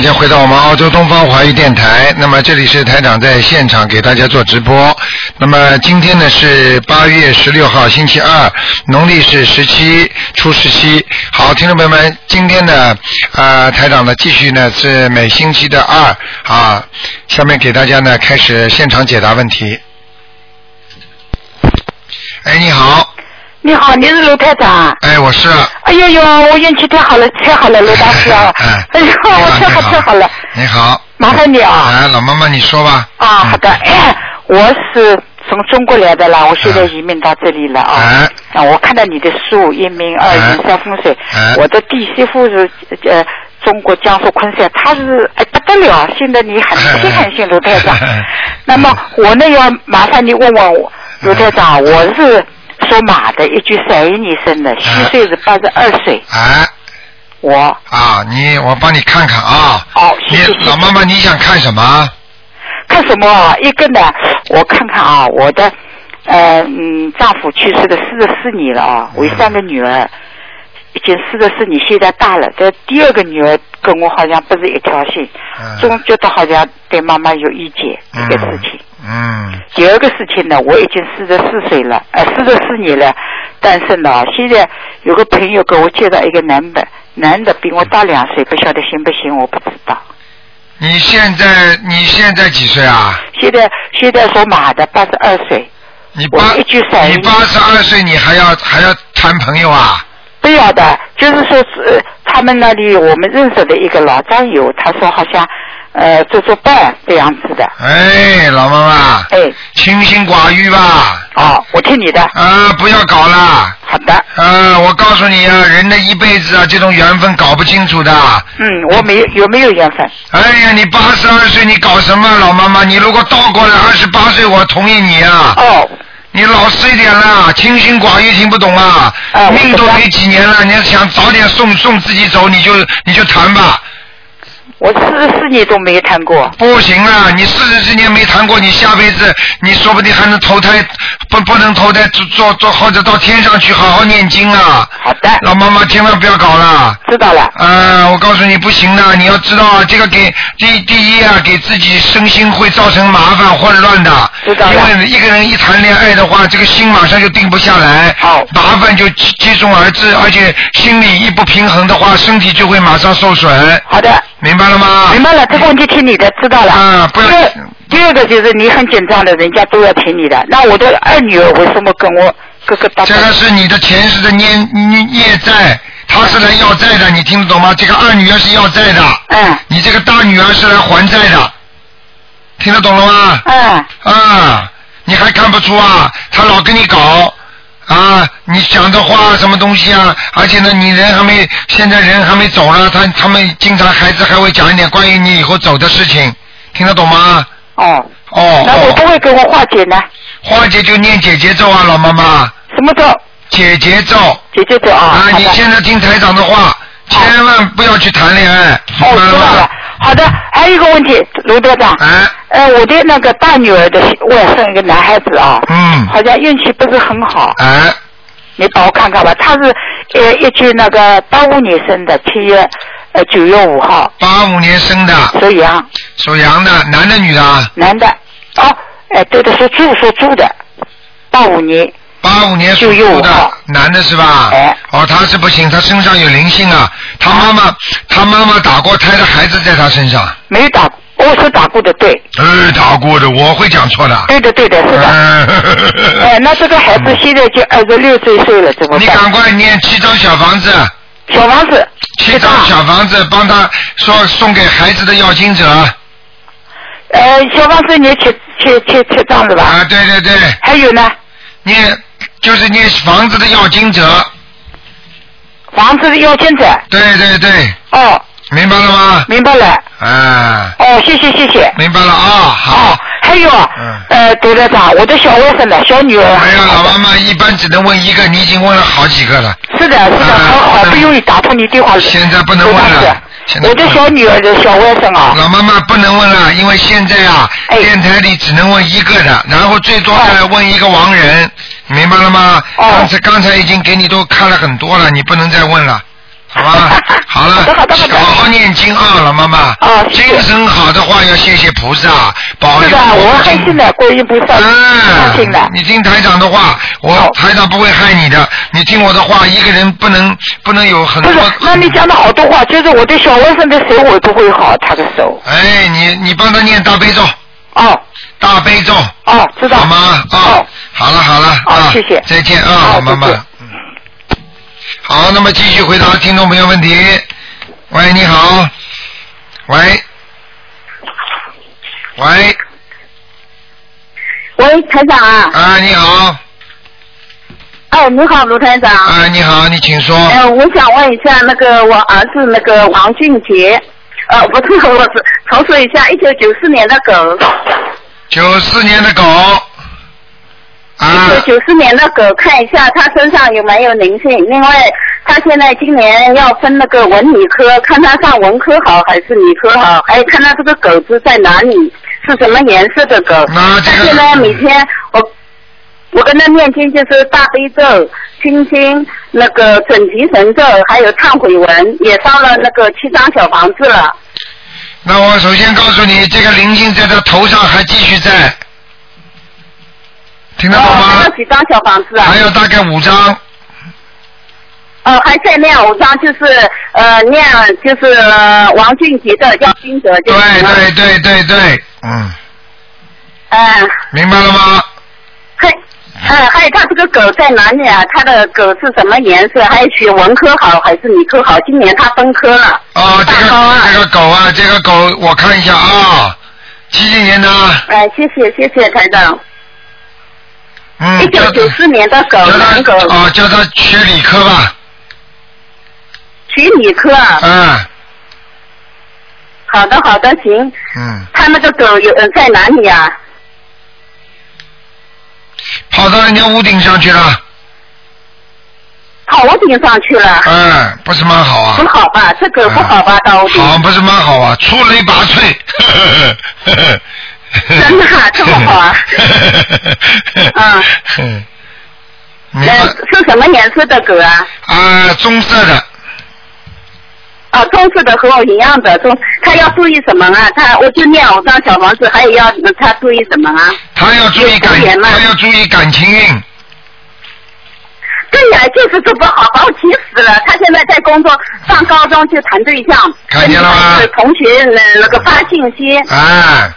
大家回到我们澳洲东方华语电台。那么这里是台长在现场给大家做直播。那么今天呢是八月十六号，星期二，农历是十七初十七。好，听众朋友们，今天呢，呃，台长呢继续呢是每星期的二啊，下面给大家呢开始现场解答问题。你好，你是卢台长。哎，我是。哎呦呦，我运气太好了，太好了，卢大师啊！哎 哎呦，我太好太好了，你好。麻烦你啊！哎，老妈妈，你说吧。啊，好的，哎，我是从中国来的啦，我现在移民到这里了啊。哎啊，我看到你的书《一命二运三风水哎》，我的弟媳妇是呃中国江苏昆山，她是哎不得了，现在你很新很新，卢台长。那么我呢要麻烦你问问我，卢台长，我是属马的，一九三一年生的，虚岁是八十二岁，哎我。啊，你我帮你看看啊。哦，谢谢老妈妈，你想看什么？看什么？啊？一个呢，我看看啊，我的呃嗯丈夫去世的四十四年了啊，我有三个女儿，已经四十四你，现在大了。这第二个女儿跟我好像不是一条心，嗯总觉得好像对妈妈有意见这个事情。嗯第二个事情呢，我已经四十四岁了，呃，四十四年了，单身了啊。现在有个朋友给我介绍一个男的，男的比我大两岁，不晓得行不行，我不知道。你现在你现在几岁啊？现在现在属马的，八十二岁。你八一句三你八十二岁，你还要还要谈朋友啊？不要的，就是说是呃他们那里我们认识的一个老战友，他说好像呃做做伴这样子的。哎，老妈妈，哎，清心寡欲吧。啊，我听你的。啊，不要搞了。好的，啊，我告诉你啊，人的一辈子啊，这种缘分搞不清楚的。嗯，我没有有没有缘分？哎呀，你八十二岁，你搞什么，老妈妈？你如果倒过来二十八岁，我同意你啊。哦，你老实一点啦，清心寡欲听不懂啊？啊命都没几年了，你要想早点送送自己走，你就你就谈吧。我四十四年都没谈过。不行啊，你四十四年没谈过，你下辈子你说不定还能投胎，不不能投胎做做做或者到天上去好好念经啊。好的，老妈妈千万不要搞了。知道了。啊，我告诉你不行的，你要知道啊，这个给第第一啊，给自己身心会造成麻烦混乱的。知道了因为一个人一谈恋爱的话，这个心马上就定不下来。好麻烦就接接踵而至，而且心理一不平衡的话，身体就会马上受损。好的，明白了吗？明白了，这个问题听你的，知道了。啊不要第二第二个就是你很紧张的，人家都要听你的。那我的二女儿为什么跟我？这个是你的前世的孽孽孽债，他是来要债的，你听得懂吗？这个二女儿是要债的，嗯你这个大女儿是来还债的，听得懂了吗？嗯，啊，你还看不出啊？他老跟你搞啊，你讲的话什么东西啊？而且呢，你人还没，现在人还没走了，他他们经常孩子还会讲一点关于你以后走的事情，听得懂吗？哦，哦那我不哦，会给我化解呢？化解就念姐姐咒啊，老妈妈，什么咒？姐姐咒姐姐咒啊。啊，你现在听台长的话，千万不要去谈恋爱，哦，明白知道了吗？。好的，还有一个问题，卢队长。啊，呃，我的那个大女儿的外甥一个男孩子啊，嗯，好像运气不是很好，啊，你帮我看看吧。他是呃一九那个八五年生的，七月呃九月五号，八五年生的，属羊，属羊的，男的女的啊？男的。哦，哎，对的，属猪，属猪的，八五年。八五年属九月猪的，男的是吧？哎哦，他是不行，他身上有灵性啊。他妈妈，他妈妈打过胎的孩子在他身上。没有打，我是打过的，对，呃，打过的，我会讲错的。对的，对的，是的。嗯 哎，那这个孩子现在就二十六岁岁了，怎么你赶？快念七张小房子，小房子，七张小房子，帮他说送给孩子的要经者呃，小房子你七七七七张是吧？啊，对对对，还有呢，念就是念房子的要经者，房子的要经者。对对对，哦，明白了吗？明白了。啊，哦，谢谢谢谢。明白了啊，好哦。，还有，嗯呃，董队长，我的小外甥的小女儿。哎呀，老妈妈一般只能问一个，你已经问了好几个了。是的，是的，啊好好不容易打通你电话了。现在不能问了我的小女儿的小外甥啊，老妈妈不能问了，因为现在啊，哎。电台里只能问一个的，然后最多的哦问一个亡人，你明白了吗？哦。刚才刚才已经给你都看了很多了，你不能再问了，好吧？好了好好念经啊，老妈妈。精神好的话要谢谢菩萨保佑是的，我们还信了观音菩萨，相信的啊，。你听台长的话，我台长不会害你的。你听我的话，一个人不能不能有很多那你讲的好多话，就是我的小外甥的手我都会好，他的手。哎，你你帮他念大悲咒，哦大悲咒，哦，知道。好吗？啊哦，好了好了好啊，谢谢再见啊，好好妈妈再见。嗯好，那么继续回答听众朋友问题。喂，你好。喂。喂，喂，台长啊！啊，你好，哎，你好，卢台长。啊，你好，你请说。呃，我想问一下，那个我儿子那个王俊杰，呃，不是，我是重说一下，一九九四年的狗，九四年的狗。一啊九九四年的狗，看一下他身上有没有灵性。另外，他现在今年要分那个文理科，看他上文科好还是理科好，还有看他这个狗子在哪里，是什么颜色的狗。那这个他现在每天我我跟他念经就是大悲咒、心经、那个准提神咒，还有忏悔文，也烧了那个七张小房子了。那我首先告诉你，这个灵性在他头上还继续在，听得懂哦，还吗有？几张小房子啊？还有大概五张，哦，还在念五张，就是呃念就是、呃王俊杰的要经者就对。对对对对，嗯，嗯，明白了吗？还嗯还有他这个狗在哪里啊？他的狗是什么颜色？还有选文科好还是理科好？今年他分科了。哦，这个这个狗啊，这个狗我看一下啊，几几年的？哎，谢谢谢谢台长。嗯一，九叫九四年的狗，叫男狗，他哦，叫他学理科吧，学理科啊。嗯好的好的，行。嗯，他那个狗有呃在哪里啊？跑到人家屋顶上去了，跑屋顶上去了。嗯，不是蛮好啊不？好吧？这狗不好吧？到屋顶。好，不是蛮好啊，出类拔萃。真的啊 这么好啊 嗯嗯。是什么颜色的狗啊？啊，棕色的，啊，棕色的和我一样的，中。他要注意什么啊？他我就念五张小房子，还有要他注意什么啊？他要注意感他要注意感情运。对呀、就是这不好，把我急死了。他现在在工作，上高中就谈对象，看见了吗跟同学那那个发信息，哎，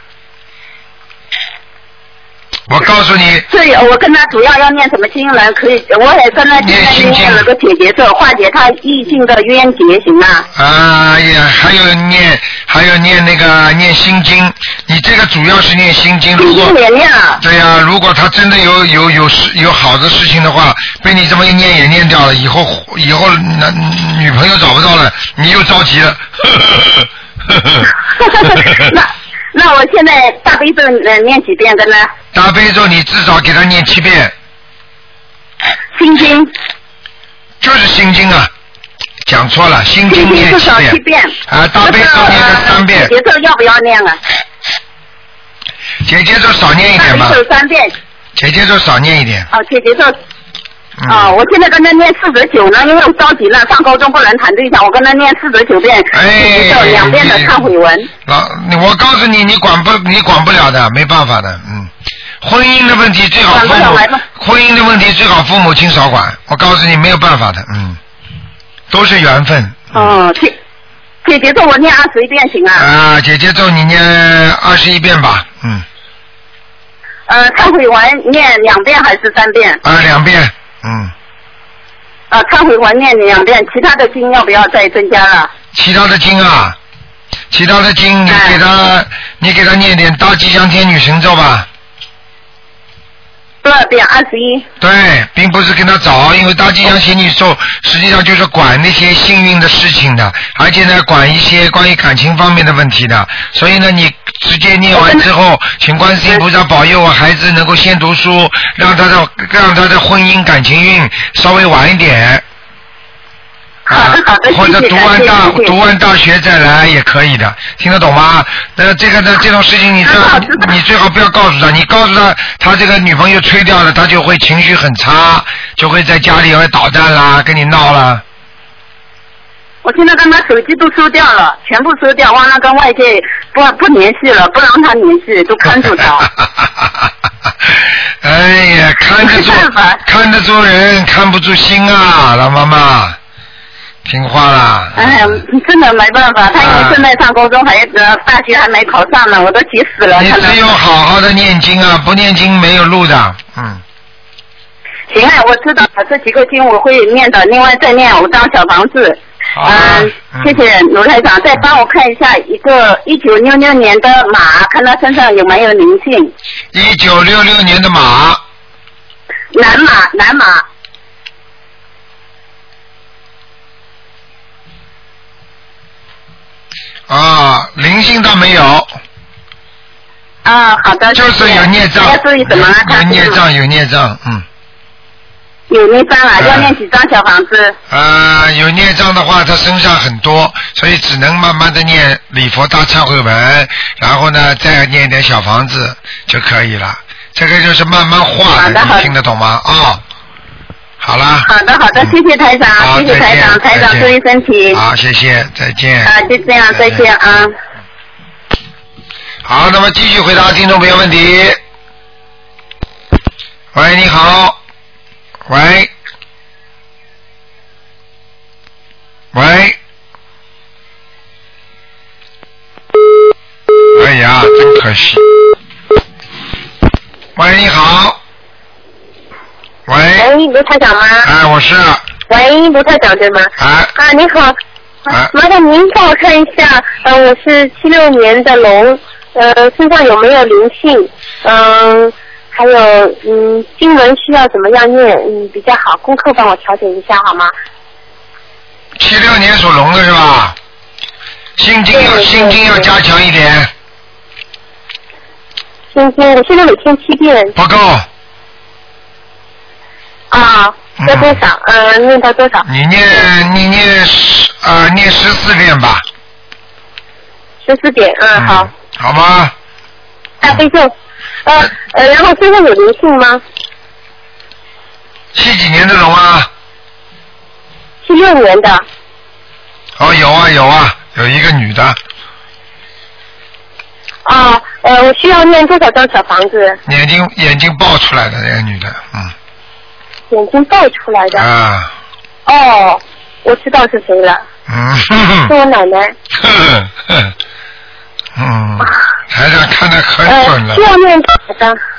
我告诉你，所以我跟他主要要念什么经文？可以，我也跟他现在念心经念了个解结咒，化解他异性的冤结，行吗？啊呀，还有念，还有念那个念心经。你这个主要是念心经，如果心经也念了。对呀、如果他真的有有有事有好的事情的话，被你这么一念也念掉了，以后以后男女朋友找不到了，你又着急了。那那我现在大悲咒呃念几遍的呢？大悲咒你至少给他念七遍，心经，就是心经啊，讲错了，心经念七遍少七遍。啊，大悲咒念了三遍那，个呃解结咒要不要念啊？姐姐咒少念一点吧，咒三遍。姐姐咒少念一点。哦，姐姐咒嗯、啊，我现在跟他念四十九呢，因为我着急了，上高中不能谈对象，我跟他念四十九遍哎就，两遍的忏悔文。老，我告诉你，你管不你管不了的，没办法的，嗯。婚姻的问题最好婚姻的问题最好父母亲少管。我告诉你，没有办法的，嗯，都是缘分。哦，姐，姐姐咒我念二十一遍行啊？啊，姐姐咒你念二十一遍吧，嗯，呃，忏悔文念两遍还是三遍？啊，两遍，嗯，啊，忏悔文念两遍，其他的经要不要再增加了？其他的经啊，其他的经你哎给他，你给他念点大吉祥天女神咒吧。多少遍？二十一。对，并不是跟他找，因为大吉祥仙女咒实际上就是管那些幸运的事情的，而且呢管一些关于感情方面的问题的。所以呢，你直接念完之后，请观世音菩萨保佑我孩子能够先读书，让他的让他的婚姻感情运稍微晚一点。好的好的或者读完大读完大学再来也可以的，听得懂吗？那这个呢，这种事情你最你最好不要告诉他，你告诉他，他这个女朋友吹掉了，他就会情绪很差，就会在家里会捣蛋啦，跟你闹啦。我现在跟他手机都收掉了，全部收掉，忘了跟外界不不联系了，不让他联系，都看住他。哎呀，看得住看得住人，看不住心啊，老妈妈，听话啦。哎呀，真的没办法，他因为正在上高中，还呃大学还没考上呢，我都急死了。你只有好好的念经啊，不念经没有路的。嗯，行啊，我知道了，这几个经我会念的，另外再念五张小房子。嗯，谢谢卢台长，再帮我看一下一个一九六六年的马，看他身上有没有灵性。一九六六年的马，男马，男马，啊，灵性倒没有，啊，好的。就是有孽障，要注意什么啊？有有孽障，有孽障，嗯。有孽障啊，嗯要念几张小房子？啊，有孽障的话，他身上很多，所以只能慢慢的念礼佛大忏悔文，然后呢再念点小房子就可以了。这个就是慢慢化你好的好的听得懂吗？啊、好啦。好的，好的，谢谢台长，谢谢台长，台长注意身体。好，谢谢，再见。啊，就这样，再见啊。好，那么继续回答听众朋友问题。喂，你好。喂。喂。哎呀，真可惜。喂，你好。喂。喂，卢台长吗？哎，我是。喂，卢台长对吗？啊。啊，你好。啊麻烦您帮我看一下，呃，我是七六年的龙，呃，身上有没有灵性？嗯、还有，嗯，经文需要怎么样念？嗯，比较好，功课帮我调整一下好吗？七六年属龙的是吧？心经要心经要加强一点，心经，我现在每天七遍不够。啊，要多少？呃，念到多少？你念你念十呃念十四遍吧，十四点，嗯，好。好吗？大悲咒，呃呃，然后身上有灵性吗？七几年的龙啊？七六年的，哦，有啊有啊，有一个女的，啊，呃，我需要念多少张小房子？眼睛眼睛爆出来的那个女的，嗯眼睛爆出来的。啊哦，我知道是谁了，嗯是我奶奶。嗯，台上看的很准了？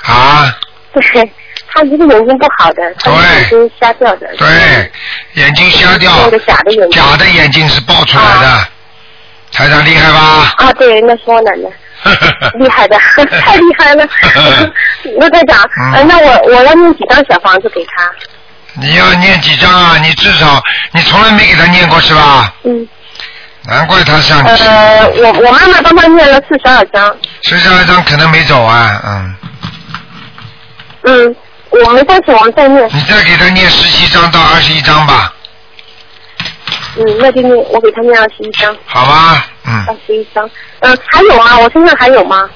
啊，对，他一个眼睛不好的，她一个眼睛瞎掉的。对，眼睛瞎掉那，个假的眼睛。假的眼睛是爆出来的，台长厉害吧？啊，对，那是我奶奶。厉害的，太厉害了。卢队长，嗯呃，那我我要念几张小房子给他？你要念几张啊？你至少你从来没给他念过是吧？嗯，难怪他像呃，我我妈妈帮他念了四十二张。四十二张可能没走啊，嗯，嗯，我没关系，我们再念。你再给他念十七张到二十一张吧，嗯，那今天，我给他念二十一张，好吧？嗯二，十一张。嗯、还有啊？我身上还有吗？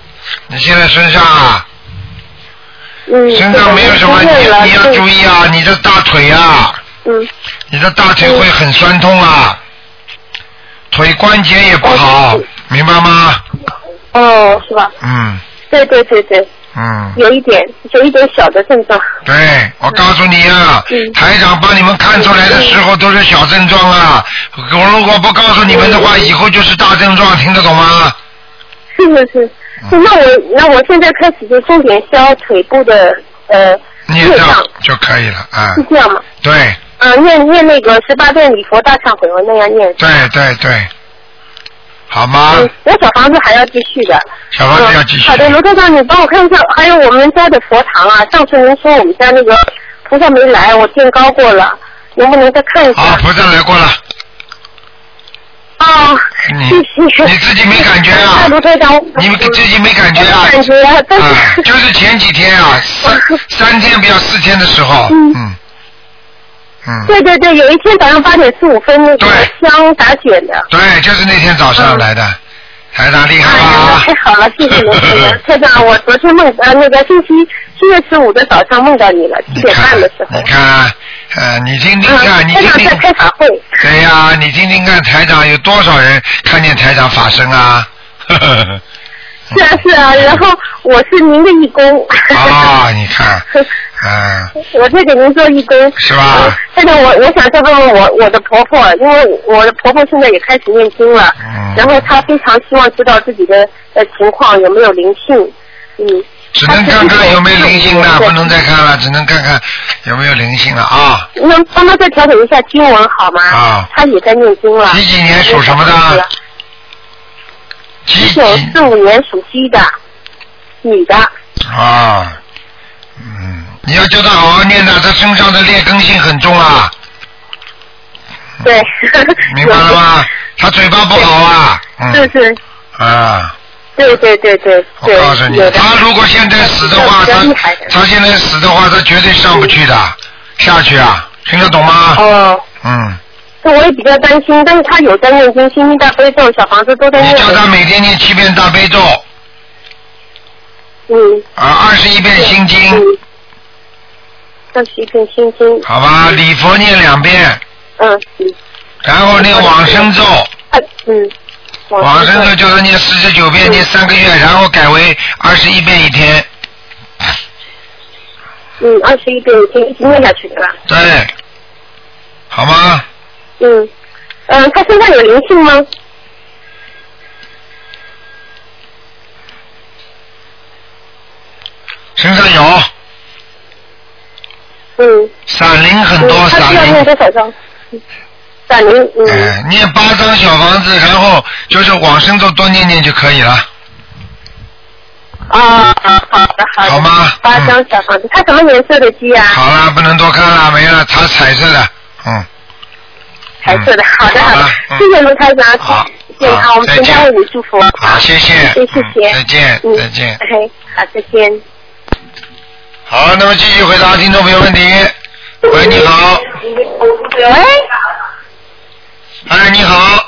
你现在身上啊，嗯，身上没有什么，对我已经念了你你要注意啊，你的大腿啊，嗯，你的大腿会很酸痛啊，腿关节也不好哦，明白吗？哦，是吧？嗯对对对对，嗯，有一点，有一点小的症状。对，我告诉你啊，嗯台长帮你们看出来的时候都是小症状啊，我如果不告诉你们的话，以后就是大症状，听得懂吗？是是是，嗯那我那我现在开始就重点消腿部的呃念业障，就可以了啊是。这样吗？对呃，念念那个十八遍礼佛大忏悔文那样念。对对对，好吗？嗯，我小房子还要继续的。小房子要继续。嗯好的，卢科长，你帮我看一下，还有我们家的佛堂啊。上次您说我们家那个菩萨没来，我垫高过了，能不能再看一下？啊，菩萨来过了，啊，你谢谢。你自己没感觉啊哎卢科长，你们自己没感觉啊？感觉啊，但啊，是。就是前几天啊，三 三天不要四天的时候，嗯嗯嗯，对对对，有一天早上八点四五分，那个香打卷的。对，就是那天早上来的，台长厉害哎呀，那吧太？好了，谢谢您，台长。台长，我昨天梦呃那个星期七月十五的早上梦到你了，七点半的时候你。看，呃，你听听看，你听听长在开法会。对呀、你听听看，台长有多少人看见台长法身啊？是啊是啊，然后我是您的义工。啊，你看，嗯，我在给您做义工。是吧现在，我我想再问问我我的婆婆，因为我的婆婆现在也开始念经了，嗯然后她非常希望知道自己的呃情况有没有灵性，嗯。只能看看有没有灵性了，不能再看了，只能看看有没有灵性了啊。能帮她再调整一下经文好吗？啊她也在念经了。几几年属什么的？几一九几四五年属鸡的，女的。啊？嗯，你要叫他好好念的，他身上的劣根性很重啊，对。明白了吗？他嘴巴不好啊，嗯是是，啊。对对对对我。告诉你他如果现在死的话，他他现在死的话，他绝对上不去的，下去啊，听得懂吗？哦。嗯，这我也比较担心，但是他有在念经，心经大悲咒、小房子都在念。你叫他每天念七遍大悲咒，嗯啊，二十一遍心经，嗯。二十一遍心经。好吧，礼佛念两遍，嗯嗯。然后念往生咒，啊嗯。往生咒就是念四十九遍，嗯念三个月，然后改为二十一遍一天，嗯，二十一遍一天一直念下去的吧？对，好吗？嗯。嗯，他身上有灵性吗？身上有嗯。闪灵很多，闪需要念灵。多少张？闪灵，嗯。哎，念八张小房子，然后就是往生咒多念念就可以了。啊，好的好的。好吗八张小房子，它什么颜色的鸡啊？好了，不能多看了，没了，它彩色的，嗯，彩色的，好的好的谢谢卢台长，好健康，好我们全家为你祝福。好，谢谢，谢谢再见，嗯再见。OK，好，再见。好，那么继续回答听众朋友问题。喂，你好，喂，哎，你好，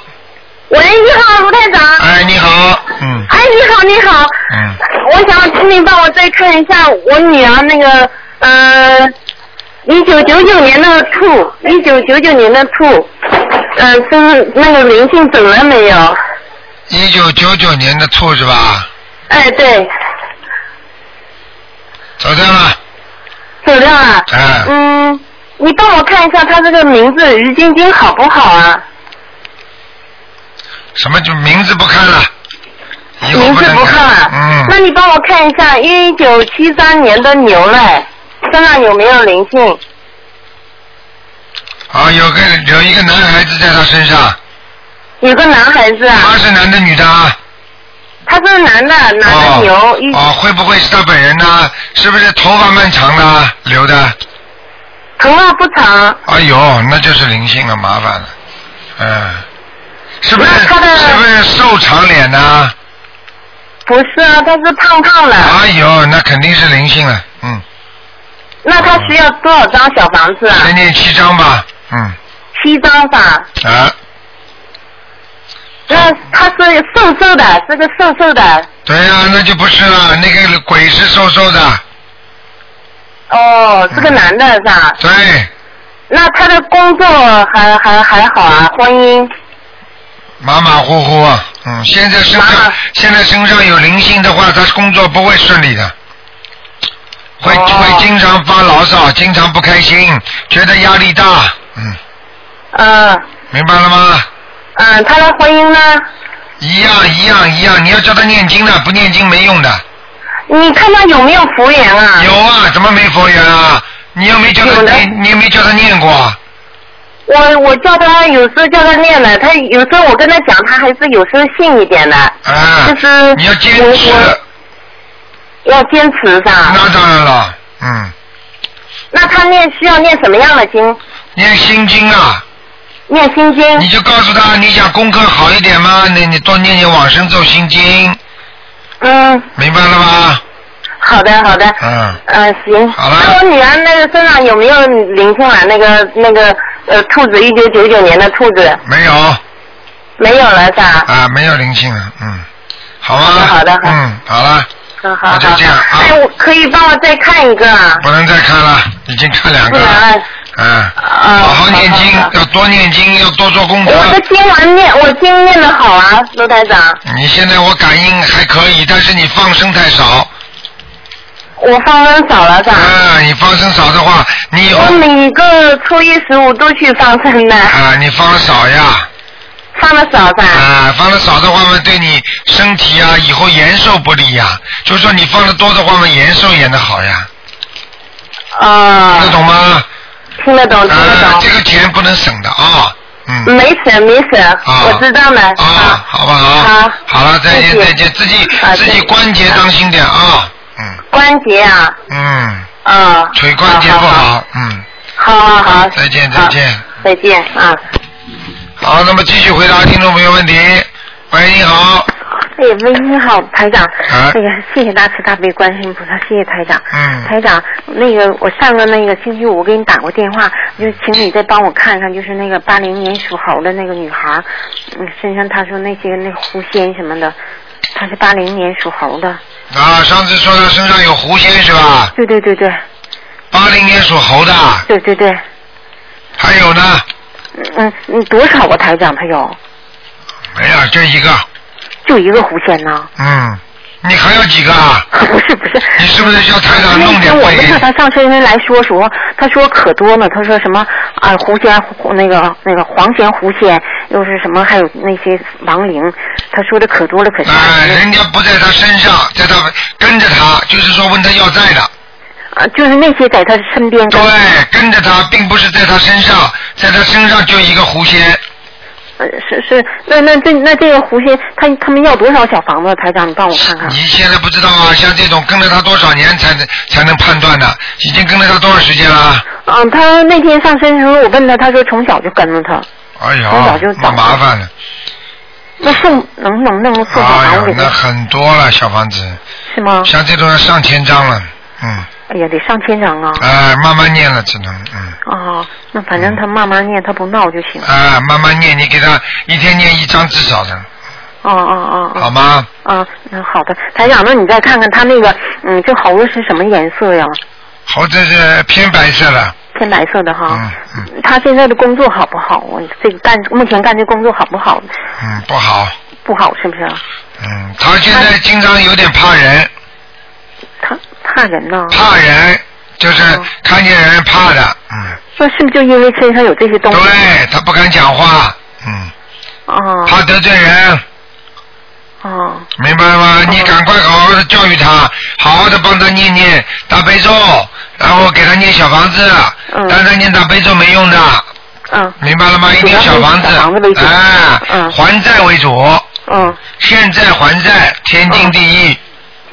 喂，你好，卢台长。哎，你好，嗯，哎，你好，你好。嗯。我想请你帮我再看一下我女儿那个，呃，一九九九年的兔，一九九九年的兔，呃，是那个灵性走了没有？一九九九年的兔是吧？哎，对，走掉了，走掉了。哎嗯，你帮我看一下他这个名字于晶晶好不好啊？什么就名字不看了，名字不看了。嗯，那你帮我看一下一九七三年的牛嘞，身上有没有灵性？啊，有个有一个男孩子在他身上，有个男孩子啊，他是男的女的啊？他是男的，男的牛，一哦，会不会是他本人呢？是不是头发蛮长的，留的？头发不长。哎呦，那就是灵性了，麻烦了。嗯，是不是？他的是不是瘦长脸呢？不是啊，他是胖胖的。哎呦，那肯定是灵性了。嗯，那他需要多少张小房子啊？先念七张吧。嗯，七张吧。啊，那他是瘦瘦的，是个瘦瘦的。对呀、那就不是了，那个鬼是瘦瘦的。哦，是个男的是吧？对，那他的工作还还还好啊，婚姻。马马虎虎啊。嗯，现在身上现在身上有灵性的话，他工作不会顺利的。会哦会经常发牢骚，经常不开心，觉得压力大，嗯，嗯明白了吗？嗯，他的婚姻呢？一样一样一样，你要叫他念经的，不念经没用的。你看他有没有佛缘啊？有啊，怎么没佛缘啊？你又没叫他有的念，你又没叫他念过。我我叫他有时候叫他念的，他有时候我跟他讲，他还是有时候信一点的。啊，就是你要坚持，要坚持是吧？那当然了，嗯，那他念需要念什么样的经？念心经啊，念心经。你就告诉他你想功课好一点吗？你你多念念往生咒心经，嗯，明白了吗？好的好的。嗯，嗯，行。好了那我女儿那个身上有没有灵性啊？那个那个呃，兔子，一九九九年的兔子没有没有了是吧？啊，没有灵性了，嗯，好吗？好的好的好嗯，好了，嗯，好那就好这样啊哎，我可以帮我再看一个啊？不能再看了，已经看两个了。啊好好念经要多念经，要多做功德。我的经文念，我经念的好啊，卢台长。你现在我感应还可以，但是你放生太少。我放生少了是吧？啊，你放生少的话，你以后我每个初一十五都去放生的，啊，你放的少呀。放的少噻。啊，放的少的话嘛，对你身体啊，以后延寿不利呀。就是说你放的多的话嘛，延寿延的好呀，啊听得懂吗？听得懂，听得啊，懂这。个钱不能省的啊。嗯。没省没省，啊我知道了。啊，好不好？好好了，再见再见，自己啊自己关节当心点啊。嗯关节啊，嗯，啊。腿关节不好。好好，嗯。好好好。再见再见。再见啊。好，那么继续回答听众朋友问题。喂，你好。哎，喂，你好，台长。啊哎呀，谢谢大慈大悲观世音菩萨，谢谢台长。嗯台长，那个我上个那个星期五给你打过电话，就请你再帮我看看，就是那个八零年属猴的那个女孩儿，嗯，身上她说那些那狐仙什么的，她是八零年属猴的。啊，上次说她身上有狐仙是吧？对对对对八零年属猴的，对对对，还有呢？嗯嗯嗯，多少个台长他有？没有，就一个。就一个狐仙呢？嗯，你还有几个啊？不是不是，你是不是叫台长弄那天我点鬼问他，他上身上来说说，他说可多呢，他说什么啊狐仙那个那个黄仙狐仙，又是什么还有那些亡灵，他说的可多了，可吓哎，人了人家不在他身上，在他跟着他，就是说问他要债的。啊，就是那些在他身边对，跟着他，并不是在他身上，在他身上就一个狐仙。呃是是，那那这那这个狐仙，他他们要多少小房子？台长，你帮我看看你。现在不知道啊？像这种跟了他多少年才能才能判断的？已经跟了他多少时间了？嗯，他那天上身的时候，我问他，他说从小就跟着他。哎呀从小就，麻烦了。那送能不能弄送小房子？那很多了，小房子，是吗？像这种要上千张了，嗯，哎呀，得上千张啊！哎，慢慢念了，只能，嗯，哦，那反正他慢慢念，他不闹就行。啊，慢慢念，你给他一天念一张至少的，哦哦哦哦。好吗？啊，那好的，台长，那你再看看他那个，嗯，这猴子是什么颜色呀？猴子是偏白色的，偏白色的哈。嗯嗯他现在的工作好不好？我这个干目前干这工作好不好？嗯，不好，不好是不是？嗯，他现在经常有点怕人，他怕人呢？怕人，就是哦。看见人怕的，嗯，那是不是就因为身上有这些东西？对他不敢讲话，嗯，哦。怕得罪人，哦。明白吗？你赶快好好的教育他，好好的帮他念念大悲咒，然后给他念小房子，嗯。但他念大悲咒没用的，嗯。明白了吗？一定要小房子，小房子为主。哎，嗯。还债为主，嗯。欠债还债，天经地义，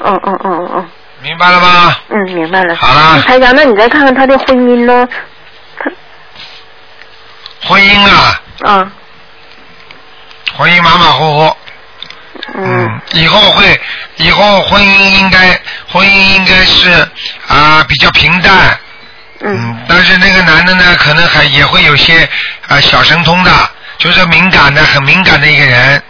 嗯嗯嗯嗯明白了吗？嗯，明白了。好了那台长，那你再看看他的婚姻呢？婚姻啊，啊。婚姻马马虎虎，嗯。以后会，以后婚姻应该，婚姻应该是啊、比较平淡，嗯。但是那个男的呢，可能还也会有些啊、小神通的，就是敏感的，很敏感的一个人，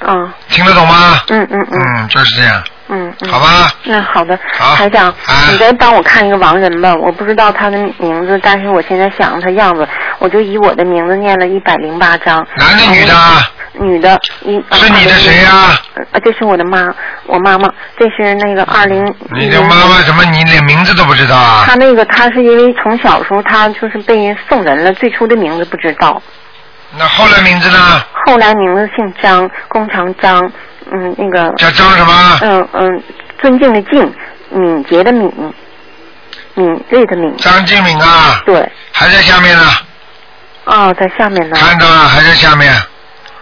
嗯听得懂吗？嗯嗯嗯。嗯，就是这样，嗯嗯。好吧？那好的，好台长，啊你再帮我看一个亡人吧，我不知道他的名字，但是我现在想他样子，我就以我的名字念了一百零八章。男的女的啊？女的，一是你的谁呀、呃，这是我的妈，我妈妈，这是那个二零。你的妈妈怎么你连名字都不知道啊？她那个，她是因为从小时候她就是被人送人了，最初的名字不知道，那后来名字呢？后来名字姓张，工长张，嗯，那个，叫张什么？嗯嗯，尊敬的敬，敏捷的敏，敏锐的敏，张敬敏啊，对，还在下面呢，哦，在下面呢。看到了，还在下面。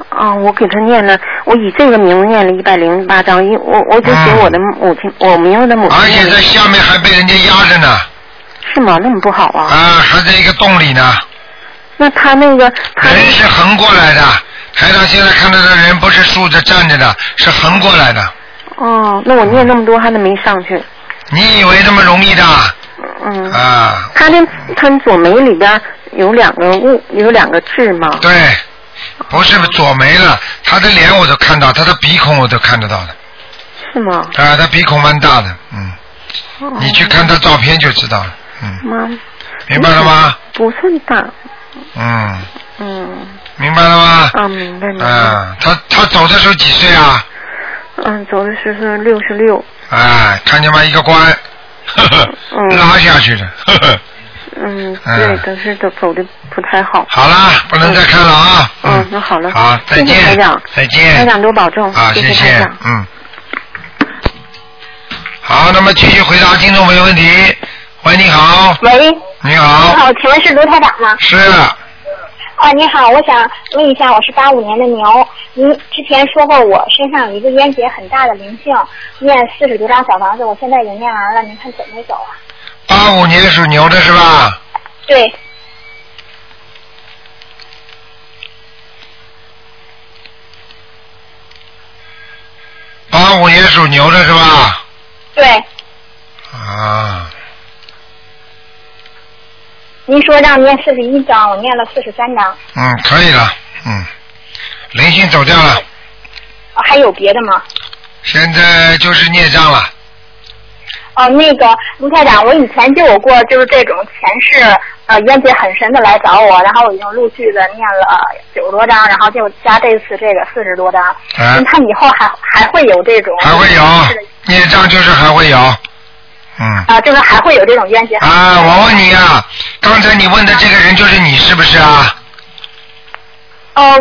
啊、我给他念了，我以这个名字念了一百零八章，因我我就给我的母亲，我名字的母亲而且在下面还被人家压着呢，是吗？那么不好啊？啊，还在一个洞里呢。那他那个他人是横过来的，台长现在看到的人不是竖着站着的，是横过来的。哦，那我念那么多他都没上去？你以为那么容易的？嗯，啊，他的他左眉里边有两个物，有两个痣吗？对，不是左眉了，他的脸我都看到，他的鼻孔我都看得到的。是吗？啊，他鼻孔蛮大的，嗯，哦你去看他照片就知道了，嗯，妈，明白了吗？不算大，嗯，嗯，明白了吗？啊，明白明白。嗯，他他走的时候几岁啊？嗯，走的时候是六十六，哎，看见吗？一个关，呵呵，嗯 拉下去的，呵呵。嗯，嗯 对，但是走走的不太好。好啦，不能再看了啊。嗯，那好了。好，再谢谢台见长，，再见。台长多保重。啊，谢谢台长。嗯。好，那么继续回答听众朋友问题。喂，你好，喂，你好，你好，请问是卢台长吗？是啊，你好，我想问一下，我是八五年的牛，您之前说过我身上有一个烟结很大的灵性，念四十多张小房子，我现在已经念完了，您看走没走啊？八五年属牛的是吧？对，八五年属牛的是吧？对，啊，您说让念四十一张，我念了四十三张，嗯，可以了，嗯，灵性走掉了，啊还有别的吗？现在就是孽障了。哦，那个卢台长，我以前就有过就是这种前世呃冤结很深的来找我，然后我已经陆续的念了九十多张，然后就加这次这个四十多张。啊您看以后还还会有这种还会有孽障，就是还会有，嗯。啊，就是还会有这种冤结。啊，我问你啊，刚才你问的这个人就是你是不是啊？哦，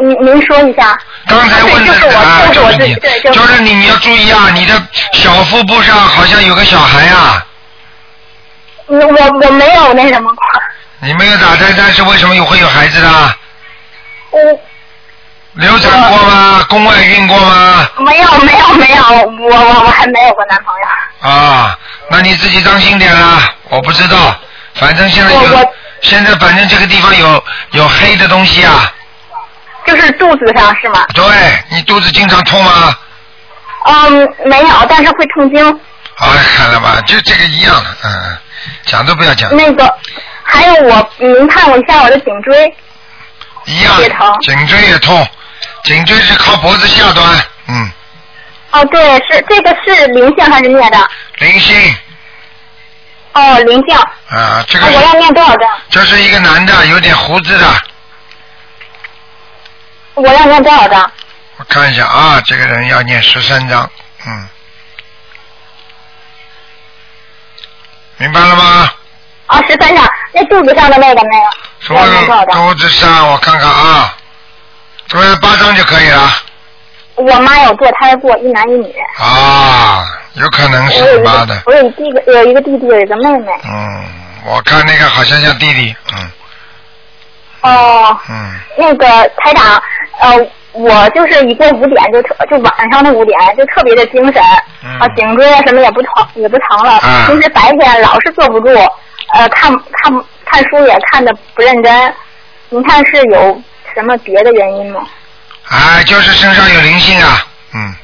您您说一下。刚才问的就是我啊，就是你，就是你，你要注意啊，你的小腹部上好像有个小孩啊，我，我我没有那什么。你没有打胎，但是为什么又会有孩子的？我流产过吗？宫外孕过吗？没有没有没有，我我我还没有过男朋友。啊，那你自己当心点啦，我不知道，反正现在有现在反正这个地方有有黑的东西啊，就是肚子上是吗？对你肚子经常痛吗？嗯，没有，但是会痛经。啊，看了吧，就这个一样的，嗯，嗯，讲都不要讲，那个还有我，您看我一下我的颈椎。一样颈椎也痛，颈椎是靠脖子下端，嗯，哦，对，是这个是灵性还是念的？灵性哦，灵性。啊，这个啊我要念多少张？这是一个男的，有点胡子的，我要念多少张？我看一下啊，这个人要念十三张，嗯，明白了吗？啊，十三张。那肚子上的那个没有，多少张？肚子上我看看啊，这个八张就可以了我妈有堕胎过，一男一女。啊，有可能是你妈的，，我有一弟个，有一个弟弟，有一个妹妹。嗯，我看那个好像像弟弟，嗯哦，嗯，那个台长，呃，我就是一过五点就特，就晚上的五点就特别的精神，嗯啊，颈椎啊什么也不疼，也不疼了。啊平时白天老是坐不住，呃，看看看书也看的不认真。您看是有什么别的原因吗？哎，就是身上有灵性啊，嗯，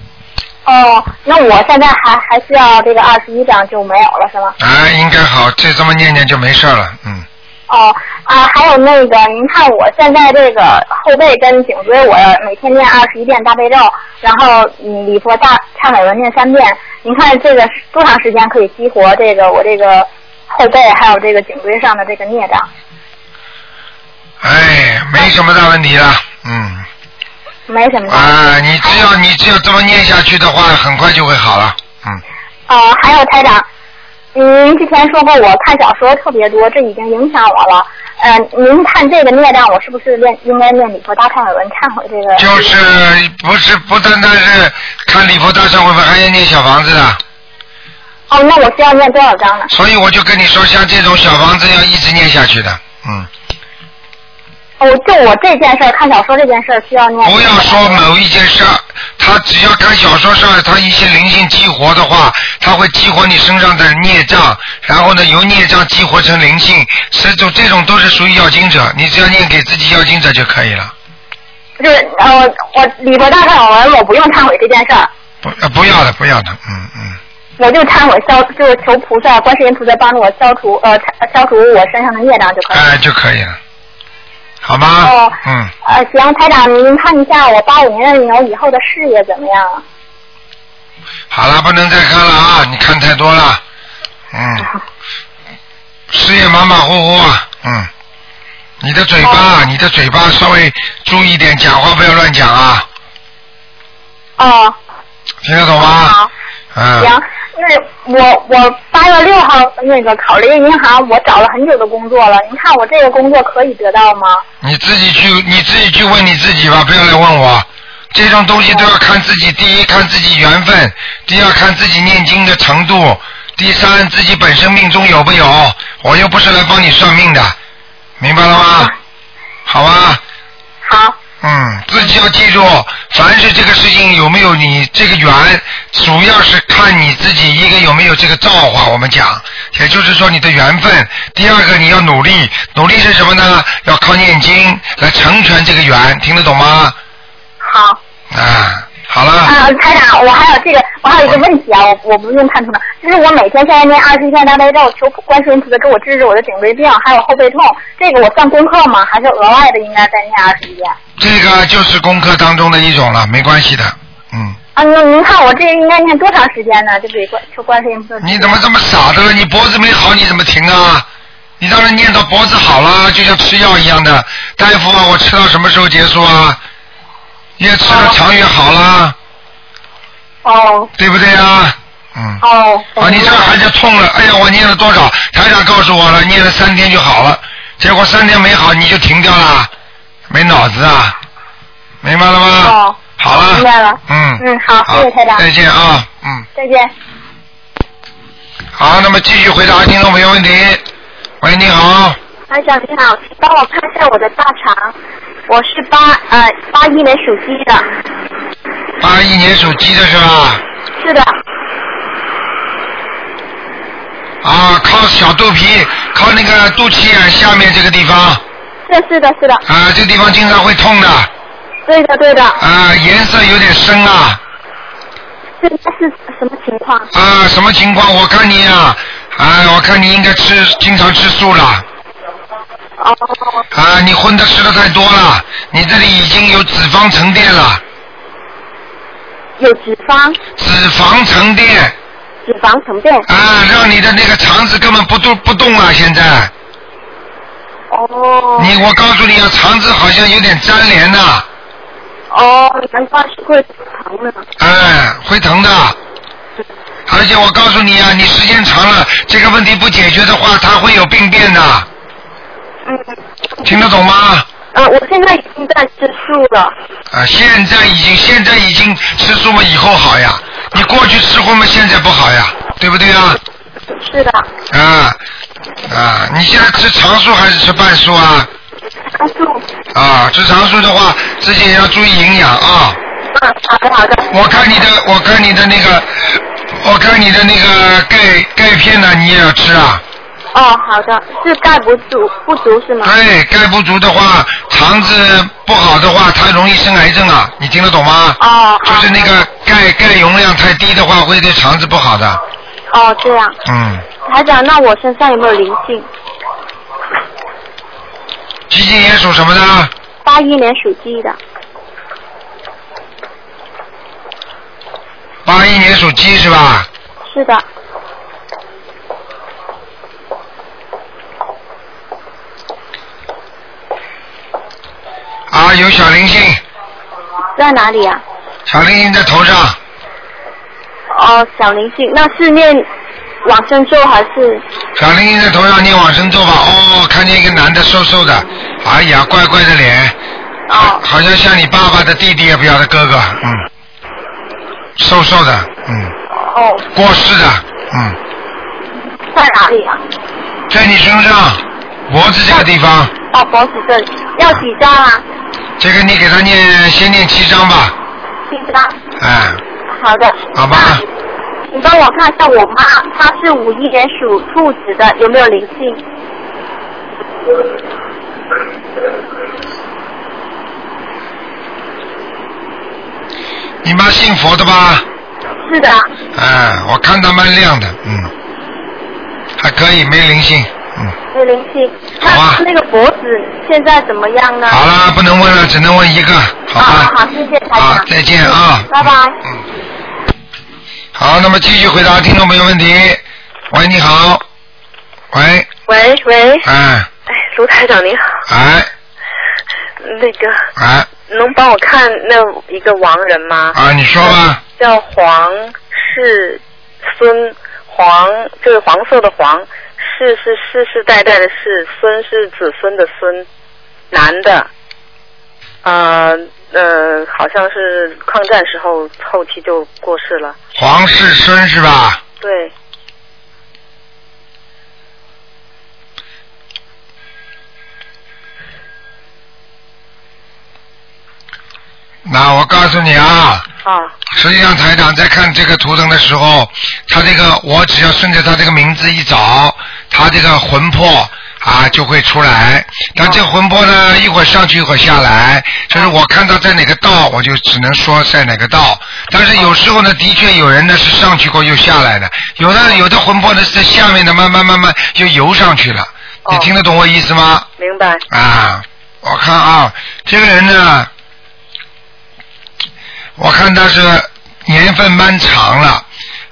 哦，那我现在还还需要这个二十一张就没有了是吗？哎，应该好，就这么念念就没事了，嗯，哦啊，还有那个，您看我现在这个后背跟颈椎，我每天念二十一遍大悲咒，然后嗯礼佛大忏悔文念三遍。您看这个多长时间可以激活这个我这个后背还有这个颈椎上的这个孽障？哎，没什么大问题了，嗯，没什么。啊，你只要你只要这么念下去的话，很快就会好了，嗯，呃，还有台长，您之前说过我看小说特别多，这已经影响我了。呃，您看这个孽障，我是不是念应该念礼佛大忏悔文忏悔这个？就是不是不单单是看礼佛大忏悔文，还要念小房子的，哦，那我需要念多少章呢？所以我就跟你说，像这种小房子要一直念下去的，嗯，哦，就我这件事儿，看小说这件事儿需要念。不要说某一件事儿，他只要看小说上他一些灵性激活的话，他会激活你身上的孽障，然后呢由孽障激活成灵性，这种这种都是属于要经者，你只要念给自己要经者就可以了，就是呃，我李博大忏悔文，我不用忏悔这件事儿，不呃不要的不要的，嗯嗯，我就忏悔消，就是求菩萨、观世音菩萨帮助我消除呃消除我身上的孽障就可以了。哎就可以了，好吗？哦嗯，呃，行，台长，您看一下我八五年的牛以后的事业怎么样啊？好了，不能再看了啊！你看太多了，嗯，事业马马虎虎啊，嗯，你的嘴巴，你的嘴巴稍微注意点，讲话不要乱讲啊，哦，听得懂吗？好，嗯，行。那我我八月六号那个考了一个银行，我找了很久的工作了。您看我这个工作可以得到吗？你自己去，你自己去问你自己吧，不要来问我。这种东西都要看自己，第一看自己缘分，第二看自己念经的程度，第三自己本身命中有没有。我又不是来帮你算命的，明白了吗？好吧。好。嗯，自己要记住，凡是这个事情有没有你这个缘，主要是看你自己一个有没有这个造化。我们讲，也就是说你的缘分。第二个你要努力，努力是什么呢？要靠念经来成全这个缘，听得懂吗？好。啊，好了。啊，台长，我还有这个，我还有一个问题啊，我我不用看图了，就是我每天现在念二十一遍大悲咒，求观世音菩萨给我治治我的颈椎病，还有后背痛，这个我算功课吗？还是额外的应该再念二十一遍？这个就是功课当中的一种了，没关系的，嗯。啊，那您看我这个应该念多长时间呢？就给观求观世音菩萨。你怎么这么傻的了？你脖子没好，你怎么停啊？你当然念到脖子好了，就像吃药一样的。大夫啊，我吃到什么时候结束啊？越吃的长越好啦。哦。对不对啊？嗯。哦。啊，你这还是痛了，哎呀，我念了多少？台长告诉我了，念了三天就好了，结果三天没好你就停掉了，没脑子啊？明白了吗？哦。好了。明白了。嗯。嗯，好，谢谢台长。再见啊，嗯。再见。好，那么继续回答听众朋友问题。喂，你好。台长你好，请帮我看一下我的大肠，我是八呃八一年属鸡的。八一年属鸡的是吧？是的。啊，靠小肚皮，靠那个肚脐眼下面这个地方。是是的是的。啊，这个地方经常会痛的。对的对的。啊，颜色有点深啊。这这是什么情况？啊，什么情况？我看你啊，啊，我看你应该吃，经常吃素了。哦。啊，你荤的吃的太多了，你这里已经有脂肪沉淀了。有脂肪。脂肪沉淀。脂肪沉淀。啊，让你的那个肠子根本不动不动了，现在。哦。你我告诉你啊，肠子好像有点粘连呐。哦，难怪是会疼的。哎，会疼的。而且我告诉你啊，你时间长了，这个问题不解决的话，它会有病变的。嗯。听得懂吗？呃，我现在已经在吃素了。啊，现在已经现在已经吃素嘛，以后好呀。你过去吃荤嘛，现在不好呀，对不对啊？是的。啊啊！你现在吃长素还是吃半素啊？长素。啊，吃长素的话，自己也要注意营养啊。嗯，好的好的。我看你的，我看你的那个，我看你的那个钙钙片呢，你也要吃啊。哦，好的，是钙不足不足是吗？对，钙不足的话，肠子不好的话，它容易生癌症啊，你听得懂吗？哦。就是那个钙钙容量太低的话，会对肠子不好的。哦，这样。嗯。台长，那我身上有没有灵性？几几年属什么的？八一年属鸡的。八一年属鸡是吧？是的。啊，有小灵性，在哪里啊？小灵性在头上，哦，小灵性，那是念往生咒还是？小灵性在头上念往生咒吧。哦，看见一个男的瘦瘦的，哎呀，怪怪的脸，哦，好像像你爸爸的弟弟也不要的哥哥，嗯，瘦瘦的，嗯，哦，过世的，嗯，在哪里啊？在你身上脖子这个地方，哦，脖子这里，要几张啊？这个你给他念，先念七章吧，七章。哎，好的。好吧。你帮我看一下我妈，她是五一年属兔子的，有没有灵性？你妈信佛的吧？是的。哎，我看她蛮亮的，嗯，还可以，没灵性，嗯。没灵性。好啊那那个脖子现在怎么样呢？好了，不能问了，只能问一个，好吧？好好，谢谢台长。好，再见啊。拜拜。嗯。好，那么继续回答听众朋友问题。喂，你好。喂，喂喂，哎哎，卢台长你好，哎那个哎能帮我看那一个亡人吗？啊，你说吧。叫黄世孙，黄就是黄色的黄，世是世世代代的世，孙是子孙的孙，男的，呃呃，好像是抗战时候后期就过世了。黄世孙是吧？对，那我告诉你啊，啊实际上台长在看这个图腾的时候，他这个我只要顺着他这个名字一找，他这个魂魄啊就会出来。但这个魂魄呢，一会儿上去一会儿下来，就是我看到在哪个道，我就只能说在哪个道。但是有时候呢，的确有人呢是上去过又下来的，有的有的魂魄呢是在下面的，慢慢慢慢就游上去了。你听得懂我意思吗？明白。啊，我看啊，这个人呢，我看他是年份蛮长了，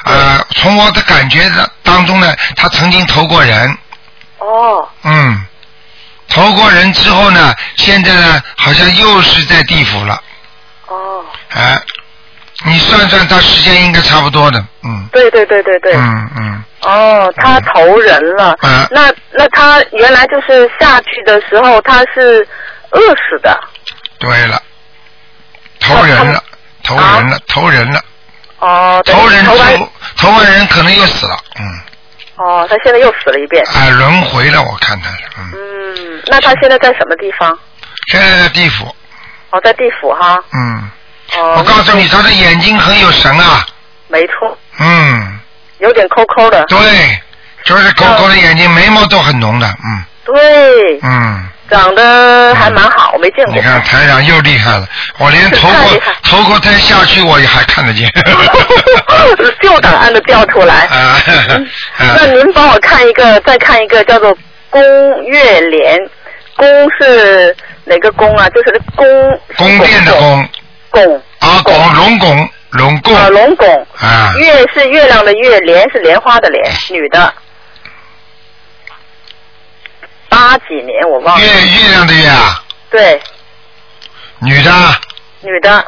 呃，从我的感觉的当中呢，他曾经投过人，哦。嗯，投过人之后呢，现在呢，好像又是在地府了，哦，哎、你算算他时间应该差不多的，嗯，对对对对对。嗯嗯，哦，他投人了。嗯。那那他原来就是下去的时候他是饿死的。对了，投人了，投人了，投人了，哦，投人投投完人可能又死了，嗯。哦，他现在又死了一遍。啊，轮回了，我看他是，嗯，嗯，那他现在在什么地方？现在在地府，哦，在地府哈。嗯，哦。我告诉你，他的眼睛很有神啊，没错，嗯，有点抠抠的。对，就是抠抠的眼睛，眉毛都很浓的，嗯对，嗯，长得还蛮好，我没见过。你看台长又厉害了，我连 头头过胎下去我也还看得见，旧档案都调出来。啊，那您帮我看一个，再看一个叫做宫月莲，宫是哪个宫啊？就是宫宫殿的宫拱啊，拱龙拱龙拱啊，龙拱。啊，月是月亮的月，莲是莲花的莲，女的。八几年我忘了。月月亮的月啊，对，女的，女的。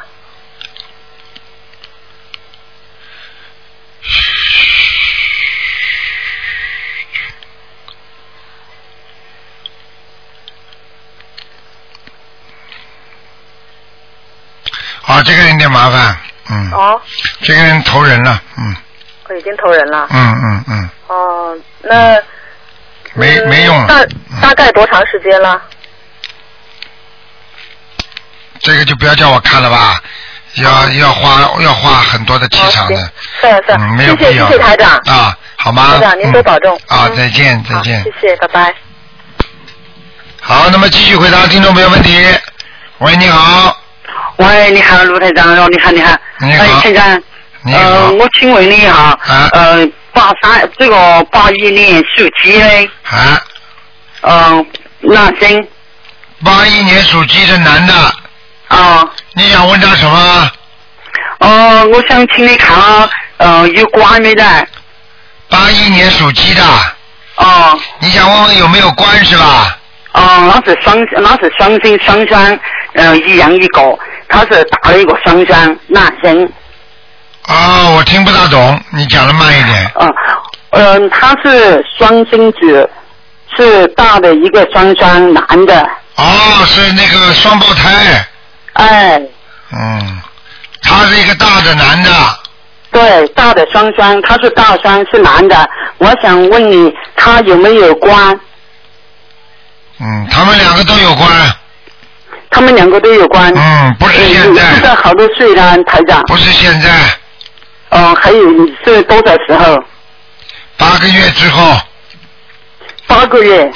啊，这个人有点麻烦，嗯，哦，这个人投人了，嗯我已经投人了。嗯嗯嗯，哦，那。没嗯没用了大大概多长时间了？这个就不要叫我看了吧，要要花要花很多的气场的，是啊是啊嗯，没有必要谢谢台长。啊，好吗？台长您多保重。嗯啊，嗯。再见再见。谢谢，拜拜。好，那么继续回答听众朋友问题。喂，你好，喂，你好，卢台长，哦，你好，你好，你好。哎，台长，你好。呃，我请问你哈，啊。呃，八三这个八一年属鸡的，啊，嗯、男生，八一年属鸡的男的，啊、你想问他什么？哦，我想请你看啊，呃，有关没得？八一年属鸡的，哦、你想问问有没有关是吧？哦、那是双，那是双星双双，呃，一样一个，他是打了一个双双，男生，哦，我听不大懂，你讲的慢一点。嗯、嗯、他是双星子，是大的一个双双男的，哦，是那个双胞胎，哎。嗯，他是一个大的男的，对，大的双双，他是大双，是男的。我想问你，他有没有关？嗯，他们两个都有关，他们两个都有关。嗯，不是现在。现在，好多岁了，台长。不是现在，嗯、还有你是多少时候？八个月之后，八个月。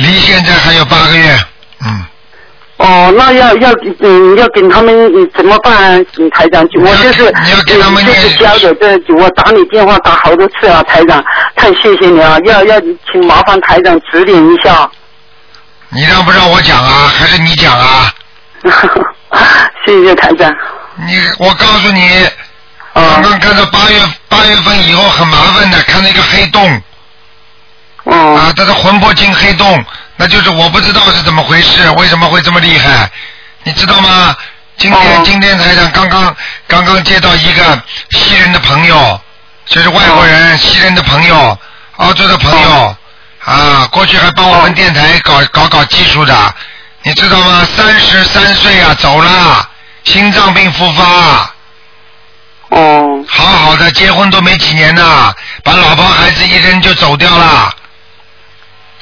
离现在还有八个月，嗯，哦，那要要嗯要跟他们嗯怎么办？嗯，台长，我就是你要给他们嗯就是交流，这我打你电话打好多次了，台长，太谢谢你了，要要请麻烦台长指点一下。你让不让我讲啊？还是你讲啊？谢谢台长。你，我告诉你，啊刚刚看到八月八八月份以后很麻烦的，看到一个黑洞。哦。啊，他的魂魄进黑洞，那就是我不知道是怎么回事，为什么会这么厉害，你知道吗？今天、今天台长刚刚刚刚接到一个西人的朋友，就是外国人、西人的朋友，澳洲的朋友，啊，过去还帮我们电台搞搞搞技术的，你知道吗？三十三岁啊，走了，心脏病复发。哦。好好的，结婚都没几年呐，把老婆孩子一扔就走掉了。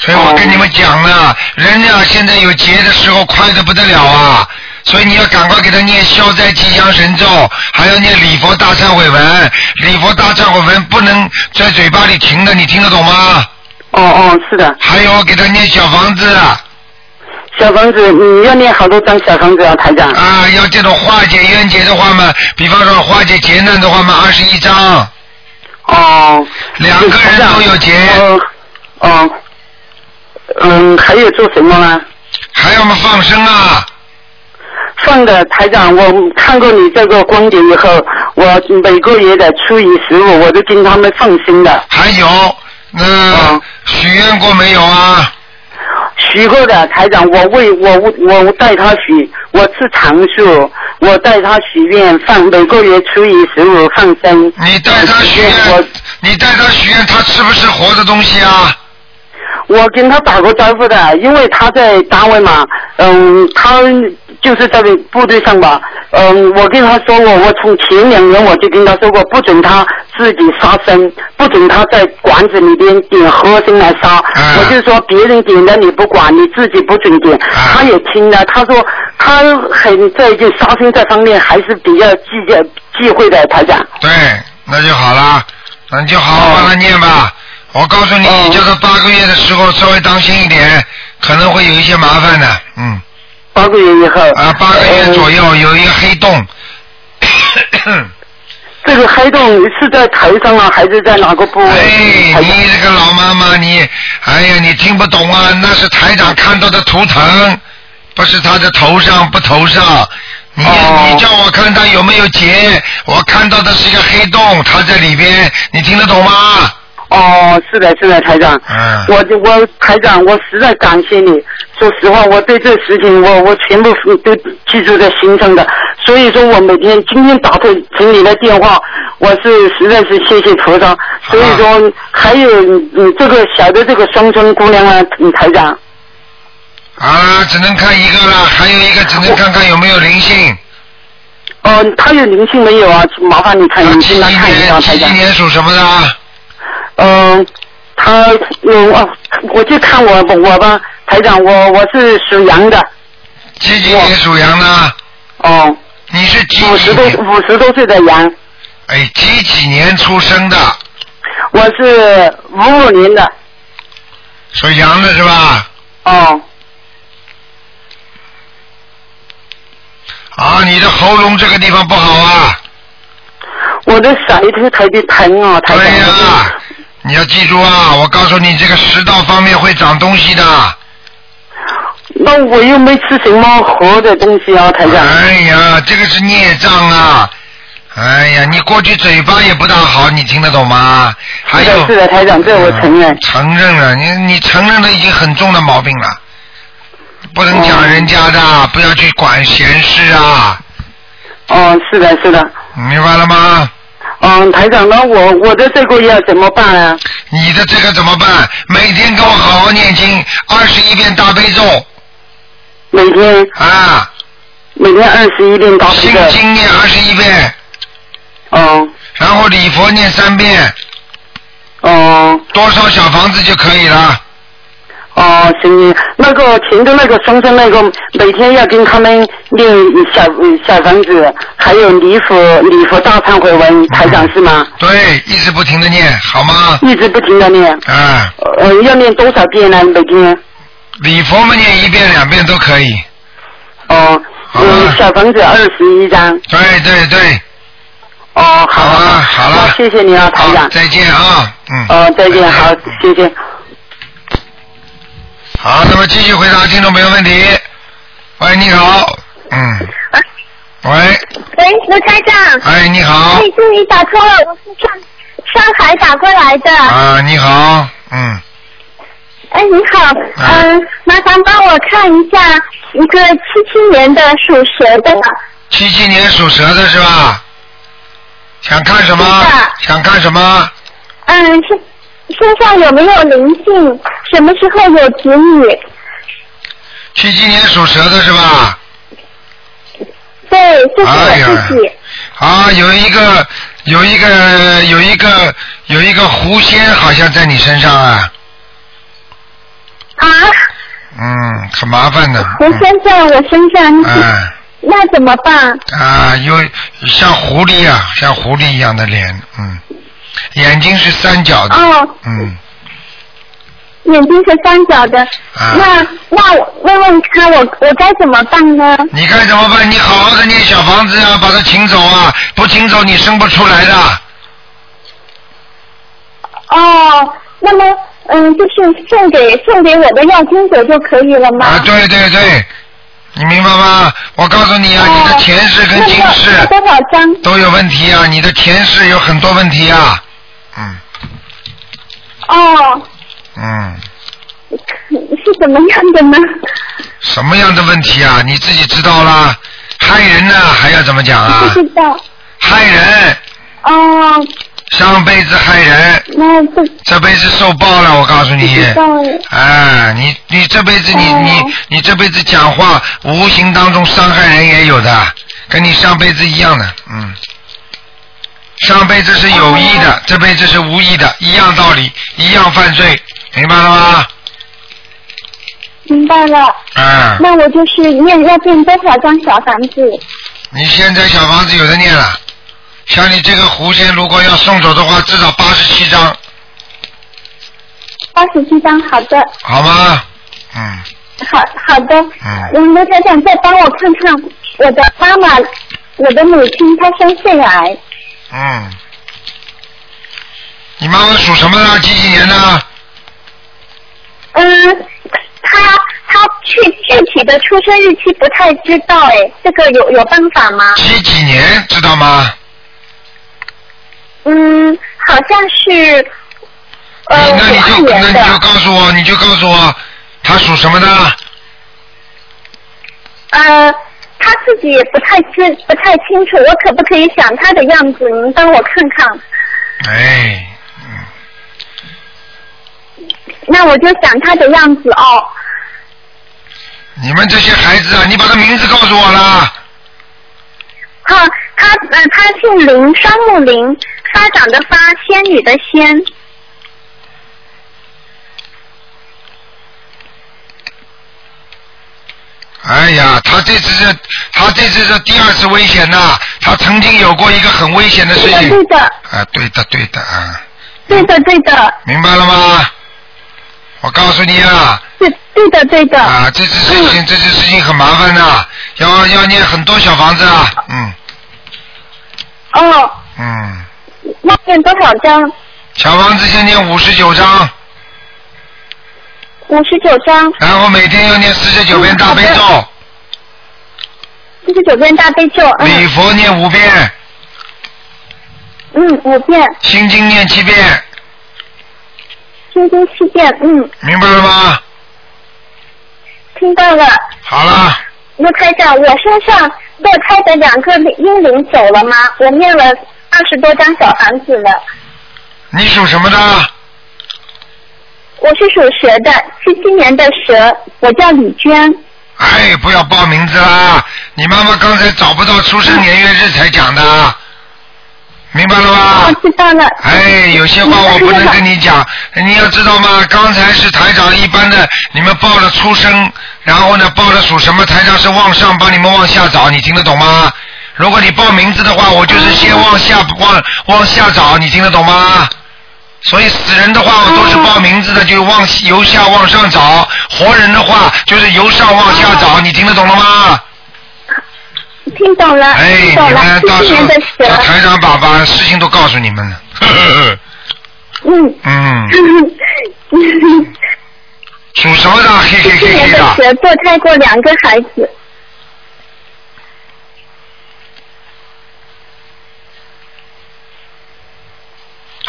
所以我跟你们讲呢，人呀现在有劫的时候快的不得了啊，所以你要赶快给他念消灾吉祥神咒，还要念礼佛大忏悔文。礼佛大忏悔文不能在嘴巴里停的，你听得懂吗？哦哦，是的。还有给他念小房子。小房子，你要念好多张小房子啊，台长。啊，要这种化解冤结的话嘛，比方说化解劫难的话嘛，二十一张。哦。两个人都有劫。哦。哦。嗯，还有做什么呢？还要么放生啊。放的台长，我看过你这个观点以后，我每个月的初一十五，我都跟他们放生的。还有，那许愿过没有啊？许过的台长，我为我我我带他许，我吃长寿，我带他许愿放每个月初一十五放生。你带他许愿，你带他许愿，他吃不吃活的东西啊？我跟他打过招呼的，因为他在单位嘛，嗯，他就是在部队上吧，嗯，我跟他说过，我从前两年我就跟他说过，不准他自己杀生，不准他在馆子里边点和生来杀，我就说别人点的你不管，你自己不准点，他也听了，他说他很在就杀生这方面还是比较忌较忌讳的，台长。对，那就好了，那你就好好帮他念吧。我告诉你，叫他八个月的时候稍微当心一点，可能会有一些麻烦的，嗯。八个月以后。啊，八个月左右有一个黑洞。这个黑洞是在头上啊，还是在哪个部位？哎，你这个老妈妈，你，哎呀，你听不懂啊，那是台长看到的图腾，不是他的头上不头上。你你叫我看他有没有结，我看到的是一个黑洞，他在里边，你听得懂吗？哦，是的，是的，台长。嗯。我我台长，我实在感谢你。说实话，我对这事情，我我全部都记住在心上的。所以说我每天今天打通从你的电话，我是实在是谢谢菩萨。所以说还有你这个小的这个双村姑娘啊，嗯台长。啊，只能看一个了，还有一个只能看看有没有灵性。哦，他有灵性没有啊？麻烦你看，你进来看一下，台长。今年属什么的？嗯，他嗯哦，我就看我我吧，台长，我我是属羊的。几几年属羊的？哦。你是几？五十多五十多岁的羊。哎，几几年出生的？我是五五年的。属羊的是吧？哦。啊，你的喉咙这个地方不好啊。我的舌头特别疼啊。对呀。你要记住啊！我告诉你，这个食道方面会长东西的。那我又没吃什么活的东西啊，台长。哎呀，这个是孽障啊！哎呀，你过去嘴巴也不大好，你听得懂吗？还有是的，台长，这我承认。承认了，你你承认了已经很重的毛病了，不能讲人家的，不要去管闲事啊。哦，是的，是的。明白了吗？嗯，台长，那我我的这个要怎么办啊？你的这个怎么办？每天给我好好念经，二十一遍大悲咒。每天。啊。每天二十一遍大悲咒。心经念二十一遍。哦。然后礼佛念三遍。哦。多少小房子就可以了。哦，行，那个前头那个双生那个，每天要跟他们念小小房子，还有礼佛礼佛大忏悔文，台长是吗？对，一直不停的念，好吗？一直不停的念。嗯。呃，要念多少遍呢？每天？礼佛嘛，念一遍两遍都可以。哦。嗯，小房子二十一张。对对对。哦，好。好了好了。谢谢你啊，台长。再见啊，嗯。哦，再见，好，谢谢。好，那么继续回答听众朋友问题。喂，你好，嗯。喂。喂，卢台长。哎，你好。哎，终于打通了，我是上上海打过来的。啊，你好，嗯，哎，你好，嗯、麻烦帮我看一下一个七七年的属蛇的，七七年属蛇的是吧？想看什么？想看什么？嗯，身身上有没有灵性？什么时候有子女？七七年属蛇的是吧？对，就是哎呀我自己。啊，有一个，有一个，有一个，有一个狐仙好像在你身上啊。啊？嗯，很麻烦的。狐仙在我身上，嗯那怎么办？啊，有像狐狸啊，像狐狸一样的脸，嗯，眼睛是三角的，哦，嗯，眼睛是三角的。啊那那我问问他，我我该怎么办呢？你该怎么办？你好好的念小房子啊，把它请走啊，不请走你生不出来的。哦，那么嗯，就是送给送给我的要经者就可以了吗？啊，对对对，你明白吗？我告诉你啊，你的前世跟今世多少张？都有问题啊，你的前世有很多问题啊，嗯哦，嗯，是怎么样的呢？什么样的问题啊？你自己知道啦，害人呢、还要怎么讲啊？不知道。害人，哦，上辈子害人，那这这辈子受报了，我告诉你哎，你你这辈子你、哦你你这辈子讲话无形当中伤害人也有的，跟你上辈子一样的，嗯。上辈子是有意的，哦这辈子是无意的，一样道理，一样犯罪，明白了吗？明白了。嗯，那我就是念要念多少张小房子？你现在小房子有的念了，像你这个狐仙，如果要送走的话，至少八十七张，八十七张，好的，好吗？嗯，好好的。嗯嗯，刘台长再帮我看看我的妈妈，我的母亲她生肺癌，嗯。你妈妈属什么的？几几年的？嗯，她她具具体的出生日期不太知道，哎，这个有有办法吗？几几年知道吗？嗯，好像是呃你那你就那你就，告诉我，你就告诉我，他属什么的？呃。他自己也不太清不太清楚，我可不可以想他的样子？您帮我看看。哎，那我就想他的样子哦。你们这些孩子啊，你把他名字告诉我啦。啊，他呃，他姓林，双木林，发展的发，仙女的仙。哎呀，他这次是，他这次是第二次危险呐、他曾经有过一个很危险的事情。对的，啊，对的，对的啊，对的，对的，明白了吗？我告诉你啊，对对的，对的。啊，这次事情，这次事情很麻烦的，要要念很多小房子啊，嗯哦，嗯，那念多少张？小房子先念五十九章，五十九张，然后每天要念四十九遍大悲咒，四十九遍大悲咒，礼嗯佛念五遍，嗯，五遍，心经念七遍，心经七遍，嗯，明白了吗？听到了。好了，卢台长，我身上堕胎的两个婴灵走了吗？我念了二十多张小房子了。你属什么的？我是属蛇的，七七年的蛇，我叫李娟。哎，不要报名字啦！你妈妈刚才找不到出生年月日才讲的，明白了吗？我知道了。哎，有些话我不能跟你讲，你要知道吗？刚才是台长一般的，你们报了出生，然后呢报了属什么，台长是往上帮你们往下找，你听得懂吗？如果你报名字的话，我就是先往下往往下找，你听得懂吗？所以死人的话，我都是报名字的，就往由下往上找；活人的话，就是由上往下找，你听得懂了吗？听懂了，哎，懂了。们到时候台长把把事情都告诉你们了。嗯。嗯，属什么的？嘿嘿七七嘿嘿年的蛇的。堕胎过两个孩子，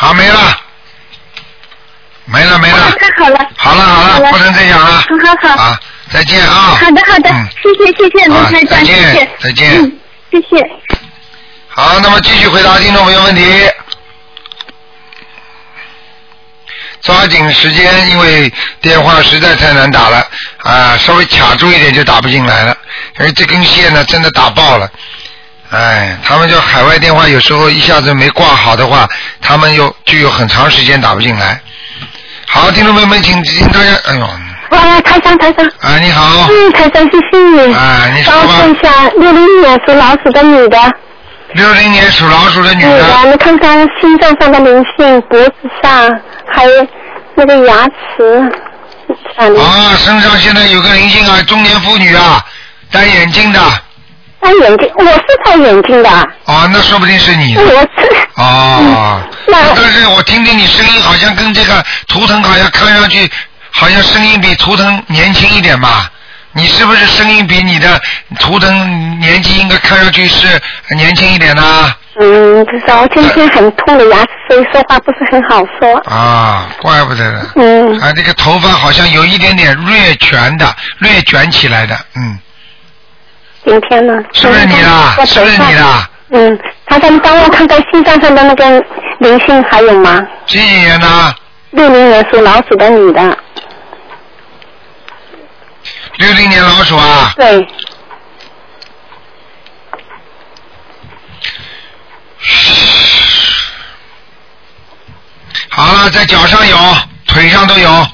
好，没了，没了没了。太好了。好了好了，不能再讲了。好好好。啊，再见啊。好的好的，谢谢谢谢卢啊台长，再见谢谢。再见嗯，谢谢。好，那么继续回答听众朋友问题。抓紧时间，因为电话实在太难打了啊，稍微卡住一点就打不进来了。因为这根线呢，真的打爆了。哎，他们就海外电话有时候一下子没挂好的话，他们又就有很长时间打不进来。好，听众朋友们，请请大家，哎呦，哇，台长台长。啊，你好，嗯，台长，谢谢你。啊，你说帮看一下六零年属老鼠的女的。六零年属老鼠的女女的，的，你看看心脏上的灵性，脖子上，还有那个牙齿。啊，身上现在有个灵性啊，中年妇女啊，戴眼镜的，戴眼镜，我是戴眼镜的。哦，那说不定是你。我是。哦，那但是我听听你声音好像跟这个图腾好像看上去好像声音比图腾年轻一点吧？你是不是声音比你的图腾年纪应该看上去是年轻一点呢？嗯，不知道，我今天很痛的牙齿，所以说话不是很好说。啊，怪不得呢。嗯。啊，这个头发好像有一点点略卷的，略卷起来的，嗯，今天呢？是不是你啦？是不是你啦？嗯，台长，你帮我看看心脏上的那个灵性还有吗？几几年呢？六零年属老鼠的女的。六零年老鼠啊。对。好了，在脚上有，腿上都有。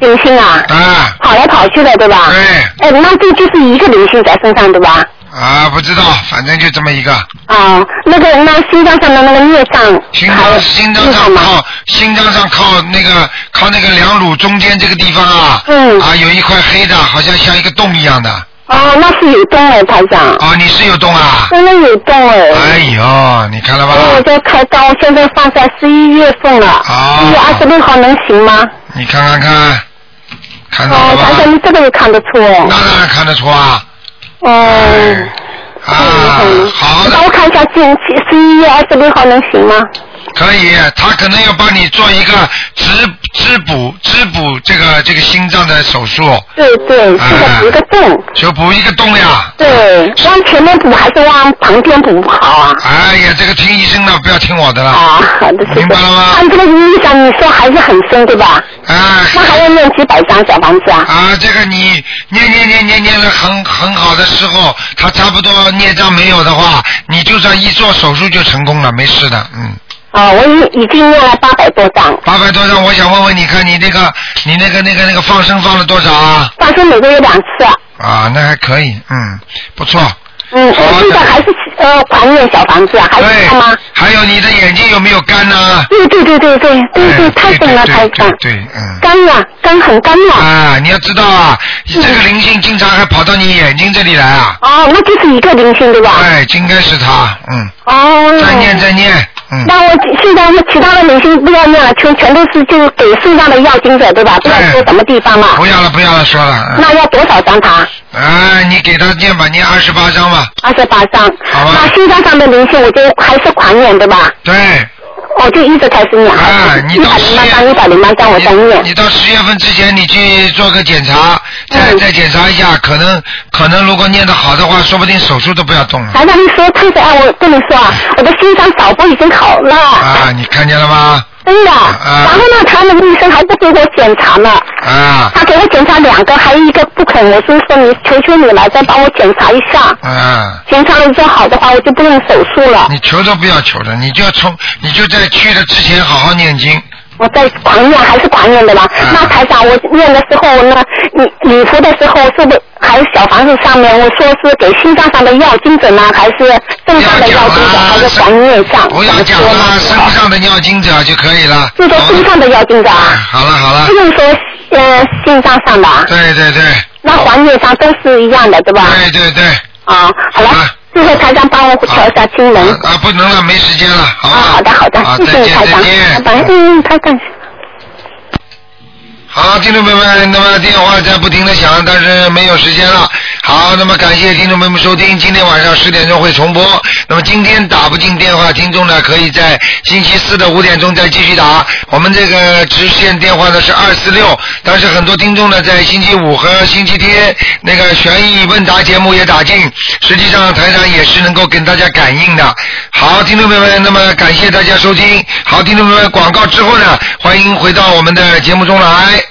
灵性啊？啊。跑来跑去的，对吧？对。哎，那这就是一个灵性在身上，对吧？啊，不知道，反正就这么一个。啊，那个那心脏上的那个孽障，心脏心脏上靠心脏上靠那个靠那个两乳中间这个地方啊，嗯啊有一块黑的，好像像一个洞一样的。哦，那是有洞哎，台长。哦，你是有洞啊？真的有洞哎。哎呦，你看了吧？我在开刀，现在放在十一月份了。哦一月二十六号能行吗？你看看看，看到哦，了吧？台长，你这个也看得出哎。那当然看得出啊。哦。啊，好的。帮我看一下，近十一月二十六号能行吗？可以，他可能要帮你做一个植植补植补这个这个心脏的手术，对对，是的，补一个洞。就补一个洞呀。对，往前面补还是往旁边补好啊？哎呀，这个听医生的，不要听我的了。啊，好的，明白了吗？按这个意上，你说还是很深，对吧？啊。那还要念几百张小房子啊？啊，这个你念念念念念了很很好的时候，他差不多孽障没有的话，你就算一做手术就成功了，没事的，嗯。啊，我已已经念了八百多张。八百多张，我想问问你看你那个你那个那个那个放生放了多少啊？放生每个月两次。啊，那还可以，嗯，不错。嗯，我现在还是呃狂念小房子啊，还有吗？还有你的眼睛有没有干呢？对对对对对对对，太准了，台长。对，嗯。干呀，干很干了。啊，你要知道啊，这个灵性经常还跑到你眼睛这里来啊。哦，那就是一个灵性对吧？哎，应该是他，嗯。哦。再念再念，嗯。那我现在我其他的灵性不要念了，全全都是就给身上的要经者对吧？不要说什么地方了。不要了，不要了，说了。嗯那要多少张他？啊，你给他念吧，念二十八张吧。二十八张。好吧。那心脏上的灵性，我就还是狂念对吧？对。我就一直开始念，啊，你到十八张，一百零八张，我在念。你到十月份之前，你去做个检查，再再检查一下，可能可能如果念得好的话，说不定手术都不要动了。台长，你说特别啊，我跟你说啊，我的心脏早都已经好了。啊，你看见了吗？真的。然后呢，他那个医生还不给我检查呢。啊。他给我检查两个，还有一个不肯。我是说你求求你了，再帮我检查一下。啊。检查了之后好的话，我就不用手术了。你求都不要求了，你就要从你就在去的之前好好念经。我在狂念还是狂念的吧？那台长，我念的时候呢，你礼服的时候是不是还有小房子上面我说是给心脏上的药精准呢，还是正上的药精准，还是黄念上？不要讲了，身上的尿精者就可以了。就说身上的药精者啊。好了好了不。用说呃心脏上的啊。对对对。那黄念上都是一样的，对吧？对对对。啊，好了，最后台长帮我调一下清门。啊，不能了，没时间了，好吧？啊，好的好的，好，谢谢你台长。拜拜。嗯，台长。好，听众朋友们，那么电话在不停的响，但是没有时间了。好，那么感谢听众朋友们收听，今天晚上十点钟会重播。那么今天打不进电话，听众呢可以在星期四的五点钟再继续打。我们这个直线电话呢是二四六，但是很多听众呢在星期五和星期天那个悬疑问答节目也打进，实际上台长也是能够跟大家感应的。好，听众朋友们，那么感谢大家收听。好，听众朋友们，广告之后呢，欢迎回到我们的节目中来。